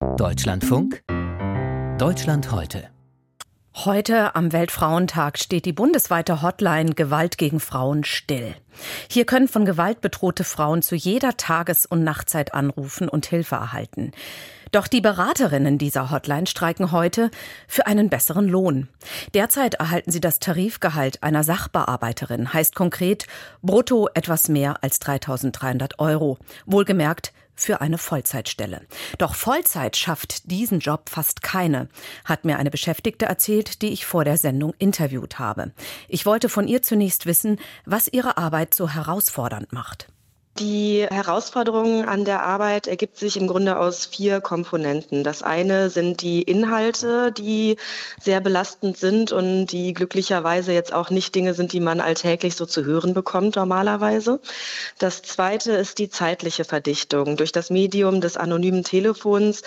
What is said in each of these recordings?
Deutschlandfunk Deutschland heute. Heute am Weltfrauentag steht die bundesweite Hotline Gewalt gegen Frauen still. Hier können von Gewalt bedrohte Frauen zu jeder Tages- und Nachtzeit anrufen und Hilfe erhalten. Doch die Beraterinnen dieser Hotline streiken heute für einen besseren Lohn. Derzeit erhalten sie das Tarifgehalt einer Sachbearbeiterin, heißt konkret brutto etwas mehr als 3300 Euro. Wohlgemerkt für eine Vollzeitstelle. Doch Vollzeit schafft diesen Job fast keine, hat mir eine Beschäftigte erzählt, die ich vor der Sendung interviewt habe. Ich wollte von ihr zunächst wissen, was ihre Arbeit so herausfordernd macht. Die Herausforderung an der Arbeit ergibt sich im Grunde aus vier Komponenten. Das eine sind die Inhalte, die sehr belastend sind und die glücklicherweise jetzt auch nicht Dinge sind, die man alltäglich so zu hören bekommt normalerweise. Das zweite ist die zeitliche Verdichtung. Durch das Medium des anonymen Telefons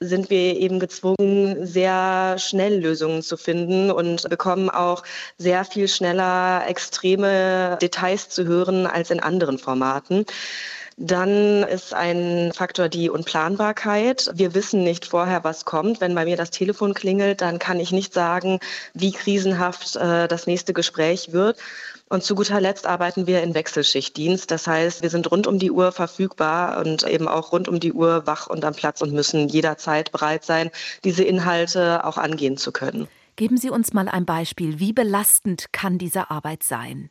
sind wir eben gezwungen, sehr schnell Lösungen zu finden und bekommen auch sehr viel schneller extreme Details zu hören als in anderen Formaten. Dann ist ein Faktor die Unplanbarkeit. Wir wissen nicht vorher, was kommt. Wenn bei mir das Telefon klingelt, dann kann ich nicht sagen, wie krisenhaft äh, das nächste Gespräch wird. Und zu guter Letzt arbeiten wir in Wechselschichtdienst. Das heißt, wir sind rund um die Uhr verfügbar und eben auch rund um die Uhr wach und am Platz und müssen jederzeit bereit sein, diese Inhalte auch angehen zu können. Geben Sie uns mal ein Beispiel. Wie belastend kann diese Arbeit sein?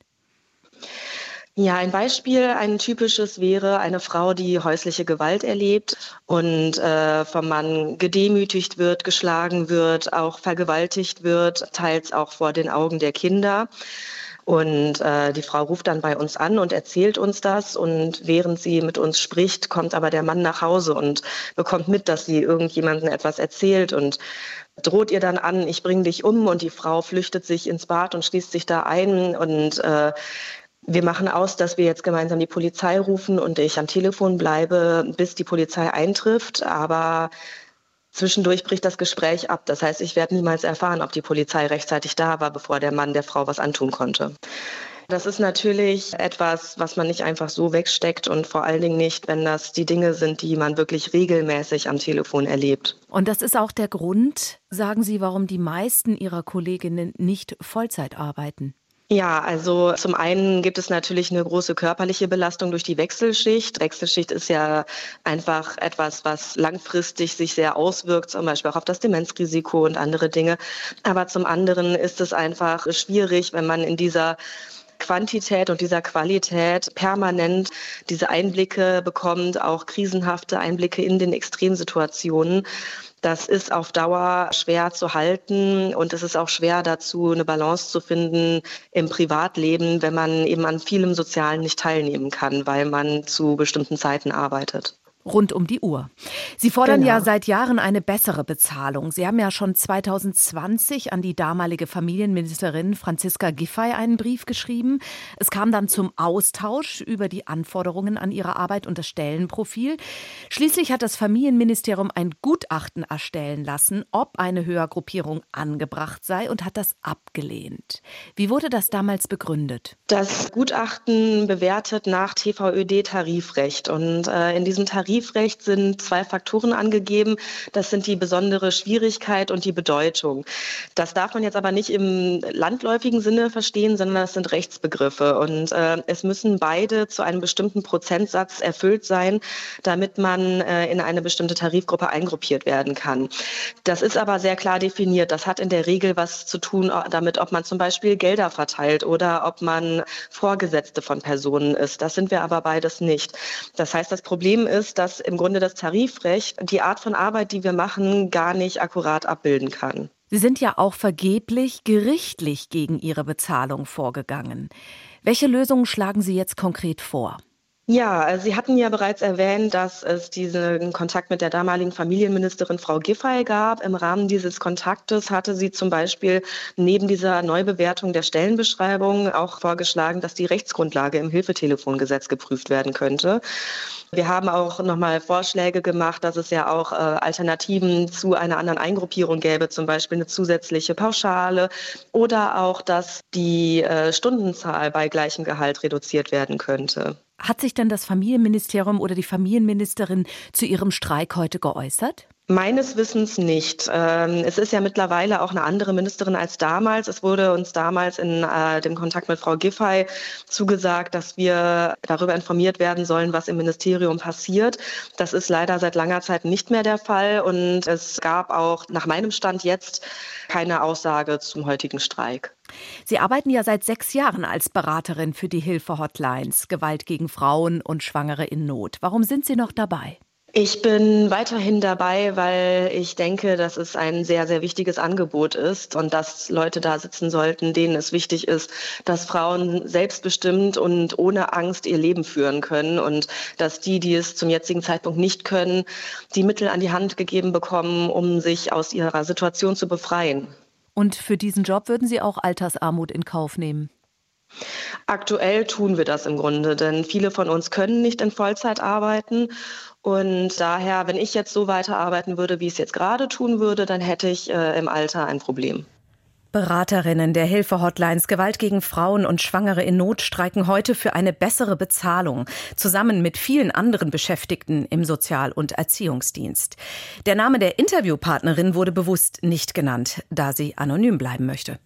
Ja, ein Beispiel, ein typisches wäre eine Frau, die häusliche Gewalt erlebt und äh, vom Mann gedemütigt wird, geschlagen wird, auch vergewaltigt wird, teils auch vor den Augen der Kinder. Und äh, die Frau ruft dann bei uns an und erzählt uns das. Und während sie mit uns spricht, kommt aber der Mann nach Hause und bekommt mit, dass sie irgendjemandem etwas erzählt und droht ihr dann an, ich bringe dich um. Und die Frau flüchtet sich ins Bad und schließt sich da ein. Und äh, wir machen aus, dass wir jetzt gemeinsam die Polizei rufen und ich am Telefon bleibe, bis die Polizei eintrifft. Aber zwischendurch bricht das Gespräch ab. Das heißt, ich werde niemals erfahren, ob die Polizei rechtzeitig da war, bevor der Mann der Frau was antun konnte. Das ist natürlich etwas, was man nicht einfach so wegsteckt und vor allen Dingen nicht, wenn das die Dinge sind, die man wirklich regelmäßig am Telefon erlebt. Und das ist auch der Grund, sagen Sie, warum die meisten Ihrer Kolleginnen nicht Vollzeit arbeiten. Ja, also zum einen gibt es natürlich eine große körperliche Belastung durch die Wechselschicht. Wechselschicht ist ja einfach etwas, was langfristig sich sehr auswirkt, zum Beispiel auch auf das Demenzrisiko und andere Dinge. Aber zum anderen ist es einfach schwierig, wenn man in dieser Quantität und dieser Qualität permanent diese Einblicke bekommt, auch krisenhafte Einblicke in den Extremsituationen. Das ist auf Dauer schwer zu halten und es ist auch schwer dazu, eine Balance zu finden im Privatleben, wenn man eben an vielem Sozialen nicht teilnehmen kann, weil man zu bestimmten Zeiten arbeitet rund um die Uhr. Sie fordern genau. ja seit Jahren eine bessere Bezahlung. Sie haben ja schon 2020 an die damalige Familienministerin Franziska Giffey einen Brief geschrieben. Es kam dann zum Austausch über die Anforderungen an ihre Arbeit und das Stellenprofil. Schließlich hat das Familienministerium ein Gutachten erstellen lassen, ob eine Höhergruppierung angebracht sei und hat das abgelehnt. Wie wurde das damals begründet? Das Gutachten bewertet nach TVÖD Tarifrecht und äh, in diesem Tarif Tarifrecht sind zwei Faktoren angegeben. Das sind die besondere Schwierigkeit und die Bedeutung. Das darf man jetzt aber nicht im landläufigen Sinne verstehen, sondern das sind Rechtsbegriffe. Und äh, es müssen beide zu einem bestimmten Prozentsatz erfüllt sein, damit man äh, in eine bestimmte Tarifgruppe eingruppiert werden kann. Das ist aber sehr klar definiert. Das hat in der Regel was zu tun damit, ob man zum Beispiel Gelder verteilt oder ob man Vorgesetzte von Personen ist. Das sind wir aber beides nicht. Das heißt, das Problem ist, dass im Grunde das Tarifrecht die Art von Arbeit, die wir machen, gar nicht akkurat abbilden kann. Sie sind ja auch vergeblich gerichtlich gegen Ihre Bezahlung vorgegangen. Welche Lösungen schlagen Sie jetzt konkret vor? Ja, Sie hatten ja bereits erwähnt, dass es diesen Kontakt mit der damaligen Familienministerin Frau Giffey gab. Im Rahmen dieses Kontaktes hatte sie zum Beispiel neben dieser Neubewertung der Stellenbeschreibung auch vorgeschlagen, dass die Rechtsgrundlage im Hilfetelefongesetz geprüft werden könnte. Wir haben auch nochmal Vorschläge gemacht, dass es ja auch äh, Alternativen zu einer anderen Eingruppierung gäbe, zum Beispiel eine zusätzliche Pauschale oder auch, dass die äh, Stundenzahl bei gleichem Gehalt reduziert werden könnte. Hat sich denn das Familienministerium oder die Familienministerin zu Ihrem Streik heute geäußert? Meines Wissens nicht. Ähm, es ist ja mittlerweile auch eine andere Ministerin als damals. Es wurde uns damals in äh, dem Kontakt mit Frau Giffey zugesagt, dass wir darüber informiert werden sollen, was im Ministerium passiert. Das ist leider seit langer Zeit nicht mehr der Fall und es gab auch nach meinem Stand jetzt keine Aussage zum heutigen Streik. Sie arbeiten ja seit sechs Jahren als Beraterin für die Hilfe-Hotlines Gewalt gegen Frauen und Schwangere in Not. Warum sind Sie noch dabei? Ich bin weiterhin dabei, weil ich denke, dass es ein sehr, sehr wichtiges Angebot ist und dass Leute da sitzen sollten, denen es wichtig ist, dass Frauen selbstbestimmt und ohne Angst ihr Leben führen können und dass die, die es zum jetzigen Zeitpunkt nicht können, die Mittel an die Hand gegeben bekommen, um sich aus ihrer Situation zu befreien. Und für diesen Job würden Sie auch Altersarmut in Kauf nehmen? Aktuell tun wir das im Grunde, denn viele von uns können nicht in Vollzeit arbeiten und daher, wenn ich jetzt so weiterarbeiten würde, wie ich es jetzt gerade tun würde, dann hätte ich äh, im Alter ein Problem. Beraterinnen der Hilfe-Hotlines Gewalt gegen Frauen und Schwangere in Not streiken heute für eine bessere Bezahlung, zusammen mit vielen anderen Beschäftigten im Sozial- und Erziehungsdienst. Der Name der Interviewpartnerin wurde bewusst nicht genannt, da sie anonym bleiben möchte.